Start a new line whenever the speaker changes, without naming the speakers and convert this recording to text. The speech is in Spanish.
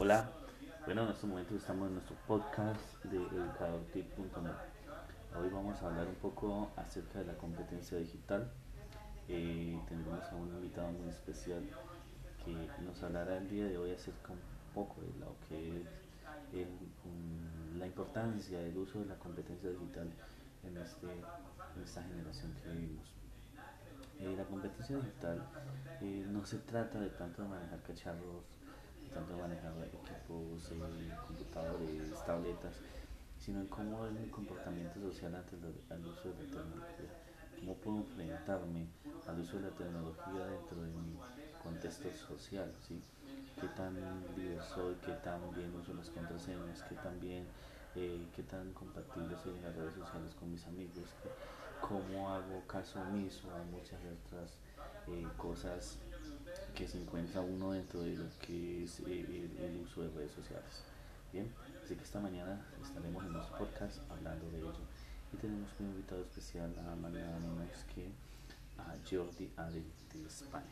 Hola, bueno, en estos momentos estamos en nuestro podcast de educadortip.net. Hoy vamos a hablar un poco acerca de la competencia digital. Eh, tendremos a un invitado muy especial que nos hablará el día de hoy acerca un poco de lo que es la importancia del uso de la competencia digital en, este, en esta generación que vivimos. Eh, la competencia digital eh, no se trata de tanto de manejar cacharros tanto manejar equipos, eh, computadores, tabletas, sino en cómo es mi comportamiento social ante el uso de la tecnología. ¿Cómo puedo enfrentarme al uso de la tecnología dentro de mi contexto social? ¿Qué tan líder soy? ¿Qué tan bien uso las contraseñas? ¿Qué tan bien, eh, qué tan compatible soy en las redes sociales con mis amigos? ¿Cómo hago caso omiso a muchas otras eh, cosas que se encuentra uno dentro de lo que es eh, el, uso de redes sociales. Bien, así que esta mañana estaremos en nuestro podcast hablando de ello. Y tenemos un invitado especial a nada menos que a Jordi Adel de España.